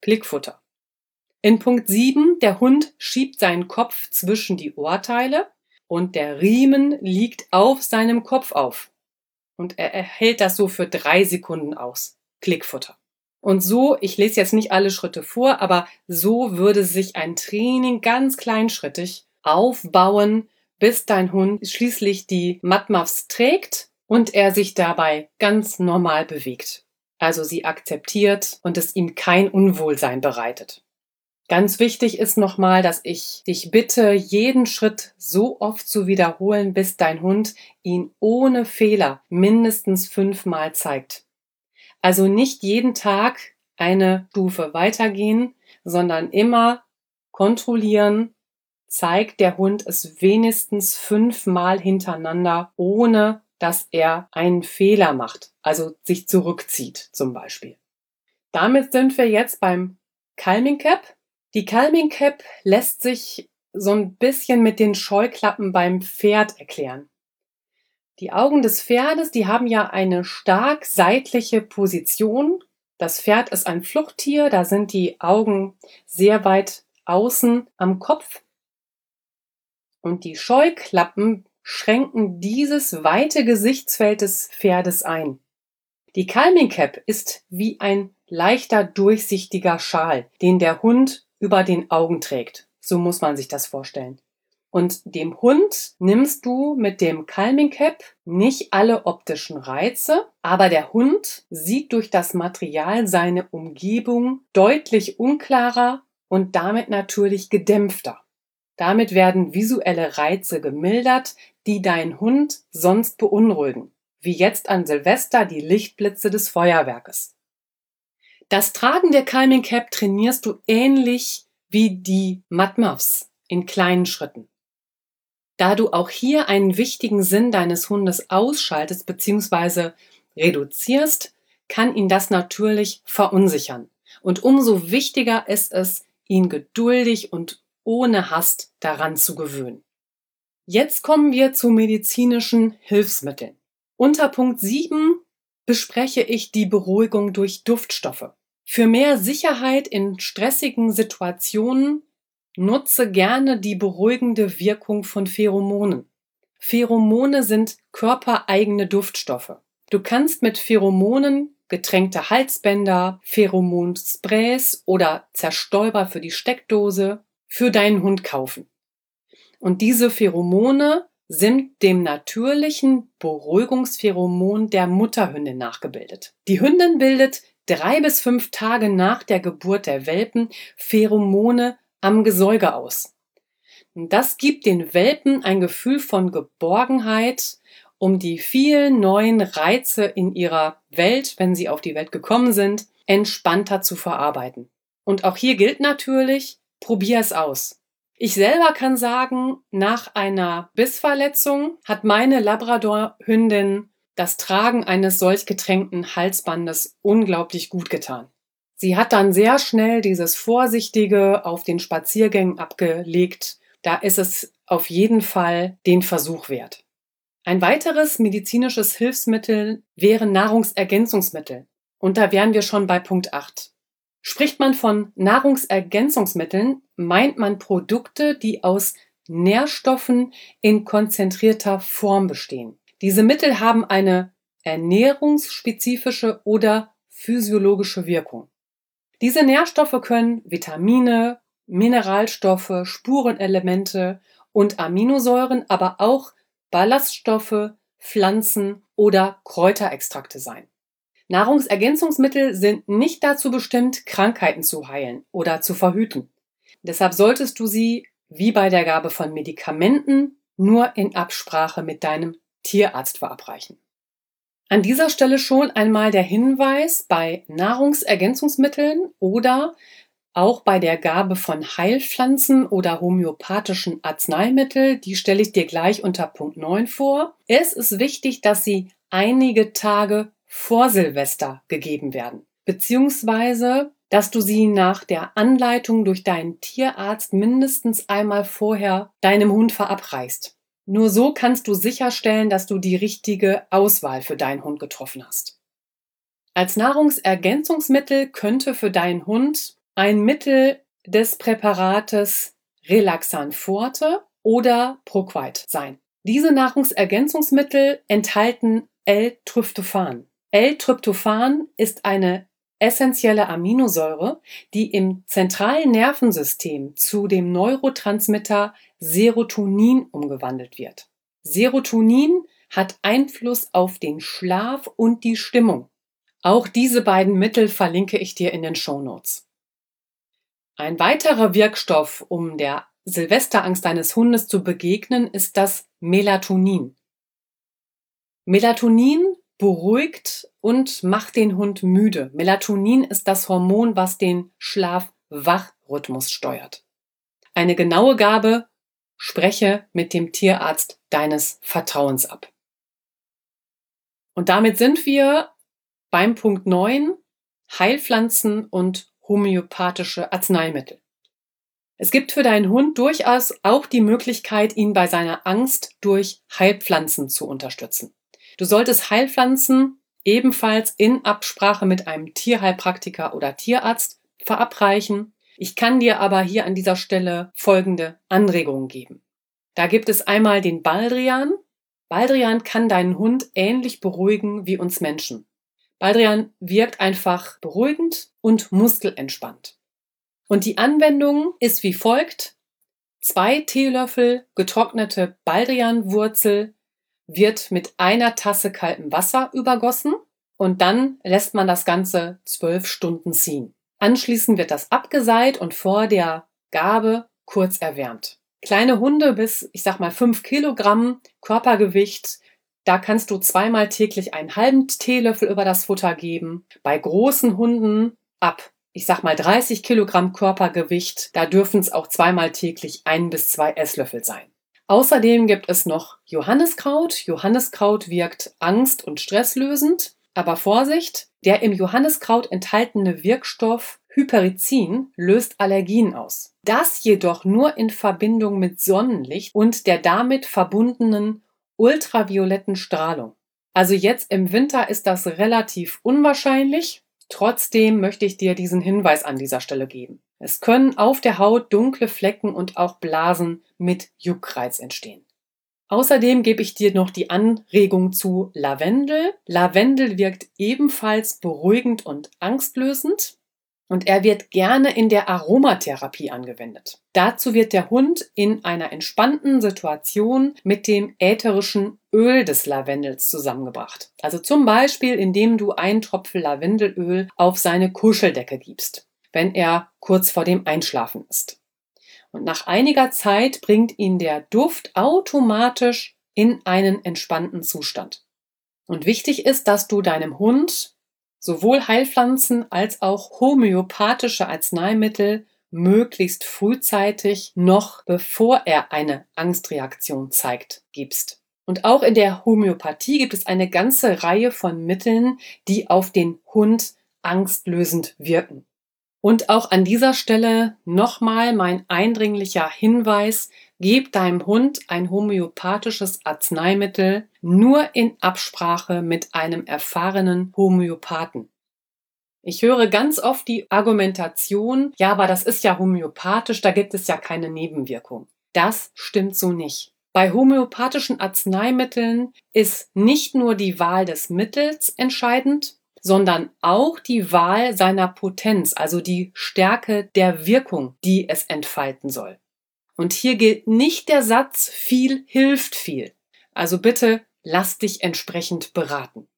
Klickfutter. In Punkt 7, der Hund schiebt seinen Kopf zwischen die Ohrteile und der Riemen liegt auf seinem Kopf auf. Und er erhält das so für drei Sekunden aus. Klickfutter. Und so, ich lese jetzt nicht alle Schritte vor, aber so würde sich ein Training ganz kleinschrittig aufbauen, bis dein Hund schließlich die Matmuffs trägt und er sich dabei ganz normal bewegt. Also sie akzeptiert und es ihm kein Unwohlsein bereitet. Ganz wichtig ist nochmal, dass ich dich bitte, jeden Schritt so oft zu wiederholen, bis dein Hund ihn ohne Fehler mindestens fünfmal zeigt. Also nicht jeden Tag eine Stufe weitergehen, sondern immer kontrollieren, zeigt der Hund es wenigstens fünfmal hintereinander, ohne dass er einen Fehler macht, also sich zurückzieht zum Beispiel. Damit sind wir jetzt beim Calming Cap. Die Calming Cap lässt sich so ein bisschen mit den Scheuklappen beim Pferd erklären. Die Augen des Pferdes, die haben ja eine stark seitliche Position. Das Pferd ist ein Fluchttier, da sind die Augen sehr weit außen am Kopf. Und die Scheuklappen schränken dieses weite Gesichtsfeld des Pferdes ein. Die Calming Cap ist wie ein leichter durchsichtiger Schal, den der Hund über den Augen trägt. So muss man sich das vorstellen. Und dem Hund nimmst du mit dem Calming Cap nicht alle optischen Reize, aber der Hund sieht durch das Material seine Umgebung deutlich unklarer und damit natürlich gedämpfter. Damit werden visuelle Reize gemildert, die deinen Hund sonst beunruhigen, wie jetzt an Silvester die Lichtblitze des Feuerwerkes. Das Tragen der Calming Cap trainierst du ähnlich wie die Mudmuffs in kleinen Schritten. Da du auch hier einen wichtigen Sinn deines Hundes ausschaltest bzw. reduzierst, kann ihn das natürlich verunsichern. Und umso wichtiger ist es, ihn geduldig und ohne Hast daran zu gewöhnen. Jetzt kommen wir zu medizinischen Hilfsmitteln. Unter Punkt 7 bespreche ich die Beruhigung durch Duftstoffe. Für mehr Sicherheit in stressigen Situationen nutze gerne die beruhigende Wirkung von Pheromonen. Pheromone sind körpereigene Duftstoffe. Du kannst mit Pheromonen getränkte Halsbänder, Pheromonsprays oder Zerstäuber für die Steckdose für deinen Hund kaufen. Und diese Pheromone sind dem natürlichen Beruhigungspheromon der Mutterhündin nachgebildet. Die Hündin bildet drei bis fünf Tage nach der Geburt der Welpen Pheromone am Gesäuge aus. Das gibt den Welpen ein Gefühl von Geborgenheit, um die vielen neuen Reize in ihrer Welt, wenn sie auf die Welt gekommen sind, entspannter zu verarbeiten. Und auch hier gilt natürlich, probier es aus. Ich selber kann sagen, nach einer Bissverletzung hat meine Labrador-Hündin das Tragen eines solch getränkten Halsbandes unglaublich gut getan. Sie hat dann sehr schnell dieses Vorsichtige auf den Spaziergängen abgelegt. Da ist es auf jeden Fall den Versuch wert. Ein weiteres medizinisches Hilfsmittel wären Nahrungsergänzungsmittel. Und da wären wir schon bei Punkt 8. Spricht man von Nahrungsergänzungsmitteln, meint man Produkte, die aus Nährstoffen in konzentrierter Form bestehen. Diese Mittel haben eine ernährungsspezifische oder physiologische Wirkung. Diese Nährstoffe können Vitamine, Mineralstoffe, Spurenelemente und Aminosäuren, aber auch Ballaststoffe, Pflanzen oder Kräuterextrakte sein. Nahrungsergänzungsmittel sind nicht dazu bestimmt, Krankheiten zu heilen oder zu verhüten. Deshalb solltest du sie, wie bei der Gabe von Medikamenten, nur in Absprache mit deinem Tierarzt verabreichen. An dieser Stelle schon einmal der Hinweis bei Nahrungsergänzungsmitteln oder auch bei der Gabe von Heilpflanzen oder homöopathischen Arzneimittel, die stelle ich dir gleich unter Punkt 9 vor. Es ist wichtig, dass sie einige Tage vor Silvester gegeben werden, beziehungsweise dass du sie nach der Anleitung durch deinen Tierarzt mindestens einmal vorher deinem Hund verabreichst. Nur so kannst du sicherstellen, dass du die richtige Auswahl für deinen Hund getroffen hast. Als Nahrungsergänzungsmittel könnte für deinen Hund ein Mittel des Präparates Relaxan Forte oder Proquite sein. Diese Nahrungsergänzungsmittel enthalten L-Tryptophan. L-Tryptophan ist eine essentielle Aminosäure, die im zentralen Nervensystem zu dem Neurotransmitter Serotonin umgewandelt wird. Serotonin hat Einfluss auf den Schlaf und die Stimmung. Auch diese beiden Mittel verlinke ich dir in den Show Notes. Ein weiterer Wirkstoff, um der Silvesterangst deines Hundes zu begegnen, ist das Melatonin. Melatonin beruhigt und macht den Hund müde. Melatonin ist das Hormon, was den Schlaf-Wach-Rhythmus steuert. Eine genaue Gabe spreche mit dem Tierarzt deines Vertrauens ab. Und damit sind wir beim Punkt 9 Heilpflanzen und homöopathische Arzneimittel. Es gibt für deinen Hund durchaus auch die Möglichkeit, ihn bei seiner Angst durch Heilpflanzen zu unterstützen. Du solltest Heilpflanzen ebenfalls in Absprache mit einem Tierheilpraktiker oder Tierarzt verabreichen. Ich kann dir aber hier an dieser Stelle folgende Anregungen geben. Da gibt es einmal den Baldrian. Baldrian kann deinen Hund ähnlich beruhigen wie uns Menschen. Baldrian wirkt einfach beruhigend und muskelentspannt. Und die Anwendung ist wie folgt. Zwei Teelöffel getrocknete Baldrianwurzel wird mit einer Tasse kaltem Wasser übergossen und dann lässt man das Ganze zwölf Stunden ziehen. Anschließend wird das abgeseit und vor der Gabe kurz erwärmt. Kleine Hunde bis, ich sag mal, fünf Kilogramm Körpergewicht da kannst du zweimal täglich einen halben Teelöffel über das Futter geben. Bei großen Hunden ab, ich sag mal 30 Kilogramm Körpergewicht, da dürfen es auch zweimal täglich ein bis zwei Esslöffel sein. Außerdem gibt es noch Johanniskraut. Johanniskraut wirkt angst- und stresslösend. Aber Vorsicht, der im Johanniskraut enthaltene Wirkstoff Hyperizin löst Allergien aus. Das jedoch nur in Verbindung mit Sonnenlicht und der damit verbundenen ultravioletten Strahlung. Also jetzt im Winter ist das relativ unwahrscheinlich. Trotzdem möchte ich dir diesen Hinweis an dieser Stelle geben. Es können auf der Haut dunkle Flecken und auch Blasen mit Juckreiz entstehen. Außerdem gebe ich dir noch die Anregung zu Lavendel. Lavendel wirkt ebenfalls beruhigend und angstlösend und er wird gerne in der Aromatherapie angewendet. Dazu wird der Hund in einer entspannten Situation mit dem ätherischen Öl des Lavendels zusammengebracht. Also zum Beispiel, indem du einen Tropfen Lavendelöl auf seine Kuscheldecke gibst, wenn er kurz vor dem Einschlafen ist. Und nach einiger Zeit bringt ihn der Duft automatisch in einen entspannten Zustand. Und wichtig ist, dass du deinem Hund sowohl Heilpflanzen als auch homöopathische Arzneimittel möglichst frühzeitig noch bevor er eine Angstreaktion zeigt, gibst. Und auch in der Homöopathie gibt es eine ganze Reihe von Mitteln, die auf den Hund angstlösend wirken. Und auch an dieser Stelle nochmal mein eindringlicher Hinweis, Gib deinem Hund ein homöopathisches Arzneimittel nur in Absprache mit einem erfahrenen Homöopathen. Ich höre ganz oft die Argumentation, ja, aber das ist ja homöopathisch, da gibt es ja keine Nebenwirkung. Das stimmt so nicht. Bei homöopathischen Arzneimitteln ist nicht nur die Wahl des Mittels entscheidend, sondern auch die Wahl seiner Potenz, also die Stärke der Wirkung, die es entfalten soll. Und hier gilt nicht der Satz, viel hilft viel. Also bitte lass dich entsprechend beraten.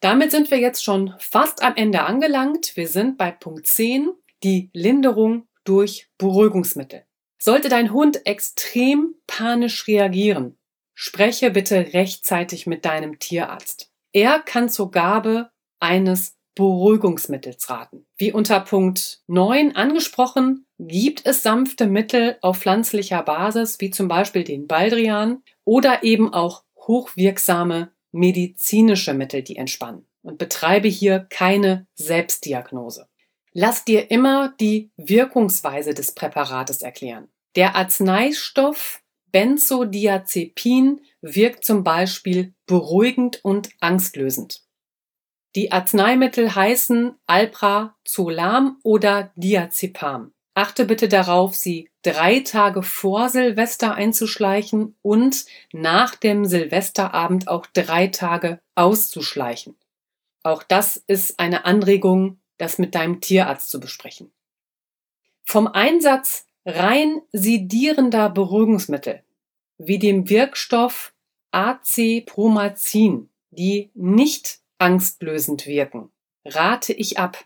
Damit sind wir jetzt schon fast am Ende angelangt. Wir sind bei Punkt 10, die Linderung durch Beruhigungsmittel. Sollte dein Hund extrem panisch reagieren, spreche bitte rechtzeitig mit deinem Tierarzt. Er kann zur Gabe eines Beruhigungsmittels raten. Wie unter Punkt 9 angesprochen, gibt es sanfte Mittel auf pflanzlicher Basis, wie zum Beispiel den Baldrian oder eben auch hochwirksame medizinische Mittel, die entspannen. Und betreibe hier keine Selbstdiagnose. Lass dir immer die Wirkungsweise des Präparates erklären. Der Arzneistoff Benzodiazepin wirkt zum Beispiel beruhigend und angstlösend. Die Arzneimittel heißen Alprazolam oder Diazepam. Achte bitte darauf, sie drei Tage vor Silvester einzuschleichen und nach dem Silvesterabend auch drei Tage auszuschleichen. Auch das ist eine Anregung, das mit deinem Tierarzt zu besprechen. Vom Einsatz rein sedierender Beruhigungsmittel wie dem Wirkstoff AC-Promazin, die nicht angstlösend wirken, rate ich ab.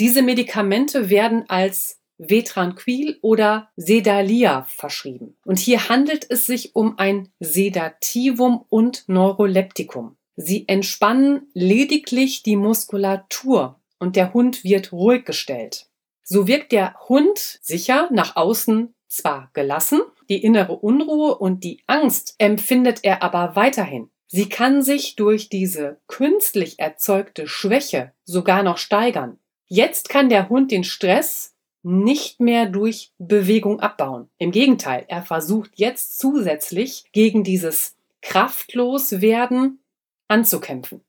Diese Medikamente werden als Vetranquil oder Sedalia verschrieben. Und hier handelt es sich um ein Sedativum und Neuroleptikum. Sie entspannen lediglich die Muskulatur und der Hund wird ruhig gestellt. So wirkt der Hund sicher nach außen zwar gelassen, die innere Unruhe und die Angst empfindet er aber weiterhin. Sie kann sich durch diese künstlich erzeugte Schwäche sogar noch steigern. Jetzt kann der Hund den Stress nicht mehr durch Bewegung abbauen. Im Gegenteil, er versucht jetzt zusätzlich gegen dieses Kraftloswerden anzukämpfen.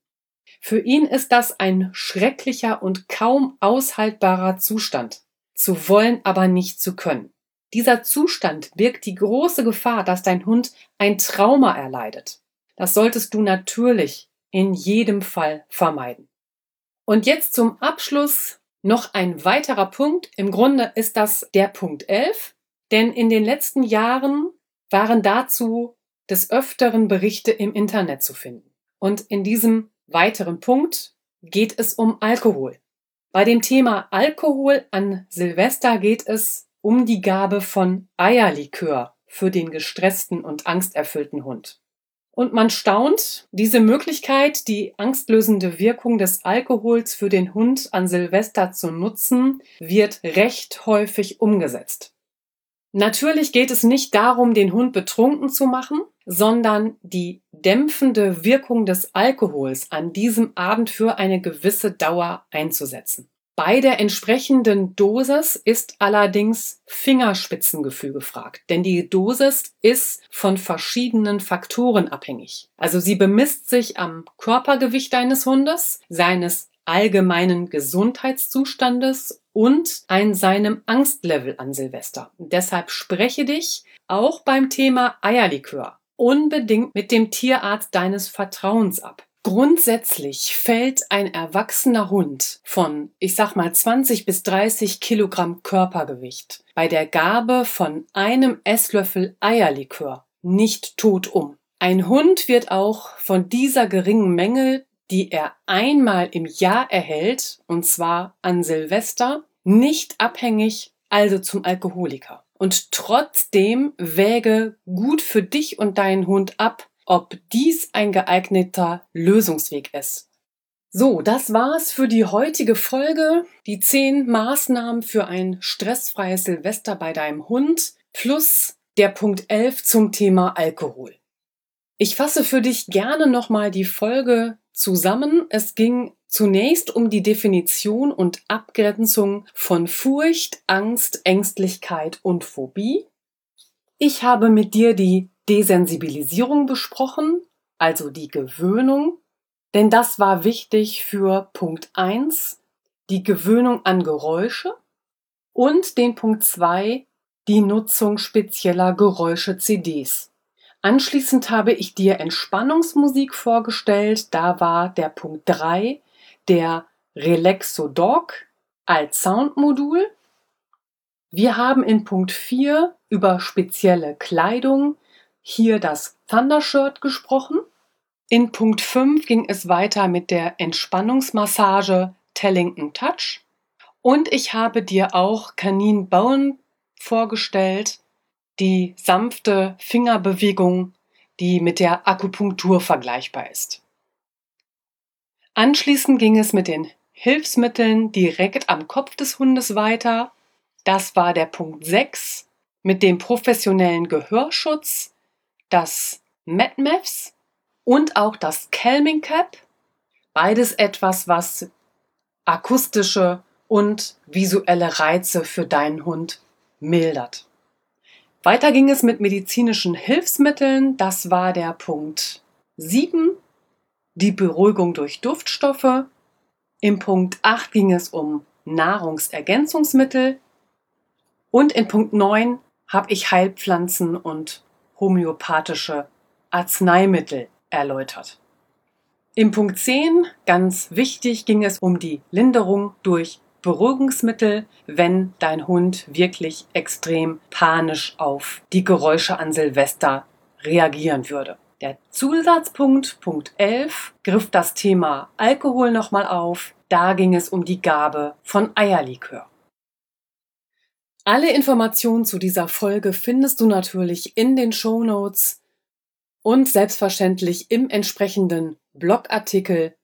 Für ihn ist das ein schrecklicher und kaum aushaltbarer Zustand. Zu wollen, aber nicht zu können. Dieser Zustand birgt die große Gefahr, dass dein Hund ein Trauma erleidet. Das solltest du natürlich in jedem Fall vermeiden. Und jetzt zum Abschluss noch ein weiterer Punkt. Im Grunde ist das der Punkt 11, denn in den letzten Jahren waren dazu des Öfteren Berichte im Internet zu finden. Und in diesem weiteren Punkt geht es um Alkohol. Bei dem Thema Alkohol an Silvester geht es um die Gabe von Eierlikör für den gestressten und angsterfüllten Hund. Und man staunt, diese Möglichkeit, die angstlösende Wirkung des Alkohols für den Hund an Silvester zu nutzen, wird recht häufig umgesetzt. Natürlich geht es nicht darum, den Hund betrunken zu machen, sondern die dämpfende Wirkung des Alkohols an diesem Abend für eine gewisse Dauer einzusetzen. Bei der entsprechenden Dosis ist allerdings Fingerspitzengefühl gefragt, denn die Dosis ist von verschiedenen Faktoren abhängig. Also sie bemisst sich am Körpergewicht deines Hundes, seines allgemeinen Gesundheitszustandes und an seinem Angstlevel an Silvester. deshalb spreche dich auch beim Thema Eierlikör unbedingt mit dem Tierarzt deines Vertrauens ab. Grundsätzlich fällt ein erwachsener Hund von, ich sag mal, 20 bis 30 Kilogramm Körpergewicht bei der Gabe von einem Esslöffel Eierlikör nicht tot um. Ein Hund wird auch von dieser geringen Menge, die er einmal im Jahr erhält, und zwar an Silvester, nicht abhängig, also zum Alkoholiker. Und trotzdem wäge gut für dich und deinen Hund ab, ob dies ein geeigneter Lösungsweg ist. So, das war's für die heutige Folge. Die zehn Maßnahmen für ein stressfreies Silvester bei deinem Hund plus der Punkt 11 zum Thema Alkohol. Ich fasse für dich gerne nochmal die Folge zusammen. Es ging zunächst um die Definition und Abgrenzung von Furcht, Angst, Ängstlichkeit und Phobie. Ich habe mit dir die Desensibilisierung besprochen, also die Gewöhnung, denn das war wichtig für Punkt 1, die Gewöhnung an Geräusche und den Punkt 2, die Nutzung spezieller Geräusche-CDs. Anschließend habe ich dir Entspannungsmusik vorgestellt. Da war der Punkt 3 der Relaxo Dog als Soundmodul. Wir haben in Punkt 4 über spezielle Kleidung, hier das Thundershirt gesprochen. In Punkt 5 ging es weiter mit der Entspannungsmassage Tellington Touch. Und ich habe dir auch Kanin Bone vorgestellt, die sanfte Fingerbewegung, die mit der Akupunktur vergleichbar ist. Anschließend ging es mit den Hilfsmitteln direkt am Kopf des Hundes weiter. Das war der Punkt 6 mit dem professionellen Gehörschutz, das MedMevs und auch das Calming Cap. Beides etwas, was akustische und visuelle Reize für deinen Hund mildert. Weiter ging es mit medizinischen Hilfsmitteln. Das war der Punkt 7 die Beruhigung durch Duftstoffe. Im Punkt 8 ging es um Nahrungsergänzungsmittel. Und in Punkt 9 habe ich Heilpflanzen und homöopathische Arzneimittel erläutert. Im Punkt 10, ganz wichtig, ging es um die Linderung durch Beruhigungsmittel, wenn dein Hund wirklich extrem panisch auf die Geräusche an Silvester reagieren würde. Der Zusatzpunkt, Punkt 11, griff das Thema Alkohol nochmal auf. Da ging es um die Gabe von Eierlikör. Alle Informationen zu dieser Folge findest du natürlich in den Show Notes und selbstverständlich im entsprechenden Blogartikel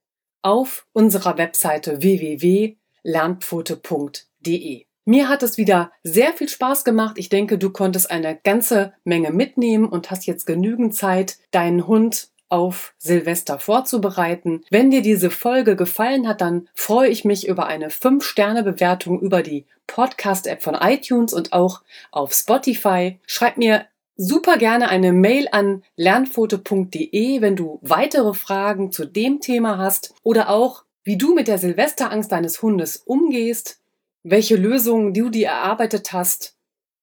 auf unserer Webseite www.lernpfote.de. Mir hat es wieder sehr viel Spaß gemacht. Ich denke, du konntest eine ganze Menge mitnehmen und hast jetzt genügend Zeit, deinen Hund auf Silvester vorzubereiten. Wenn dir diese Folge gefallen hat, dann freue ich mich über eine 5-Sterne-Bewertung über die Podcast-App von iTunes und auch auf Spotify. Schreib mir super gerne eine Mail an lernfoto.de, wenn du weitere Fragen zu dem Thema hast oder auch, wie du mit der Silvesterangst deines Hundes umgehst welche Lösungen du dir erarbeitet hast.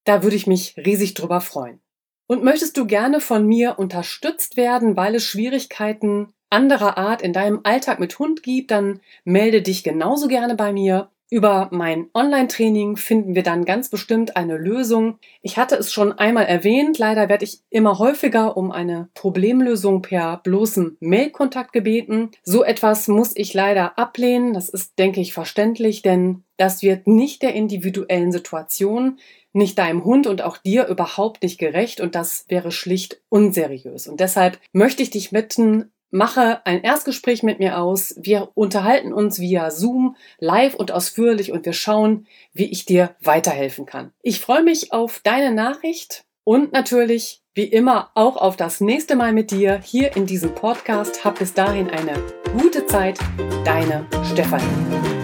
Da würde ich mich riesig drüber freuen. Und möchtest du gerne von mir unterstützt werden, weil es Schwierigkeiten anderer Art in deinem Alltag mit Hund gibt, dann melde dich genauso gerne bei mir. Über mein Online-Training finden wir dann ganz bestimmt eine Lösung. Ich hatte es schon einmal erwähnt, leider werde ich immer häufiger um eine Problemlösung per bloßem Mailkontakt gebeten. So etwas muss ich leider ablehnen, das ist, denke ich, verständlich, denn das wird nicht der individuellen Situation, nicht deinem Hund und auch dir überhaupt nicht gerecht und das wäre schlicht unseriös. Und deshalb möchte ich dich bitten, Mache ein Erstgespräch mit mir aus. Wir unterhalten uns via Zoom live und ausführlich und wir schauen, wie ich dir weiterhelfen kann. Ich freue mich auf deine Nachricht und natürlich wie immer auch auf das nächste Mal mit dir hier in diesem Podcast. Hab bis dahin eine gute Zeit. Deine Stefanie.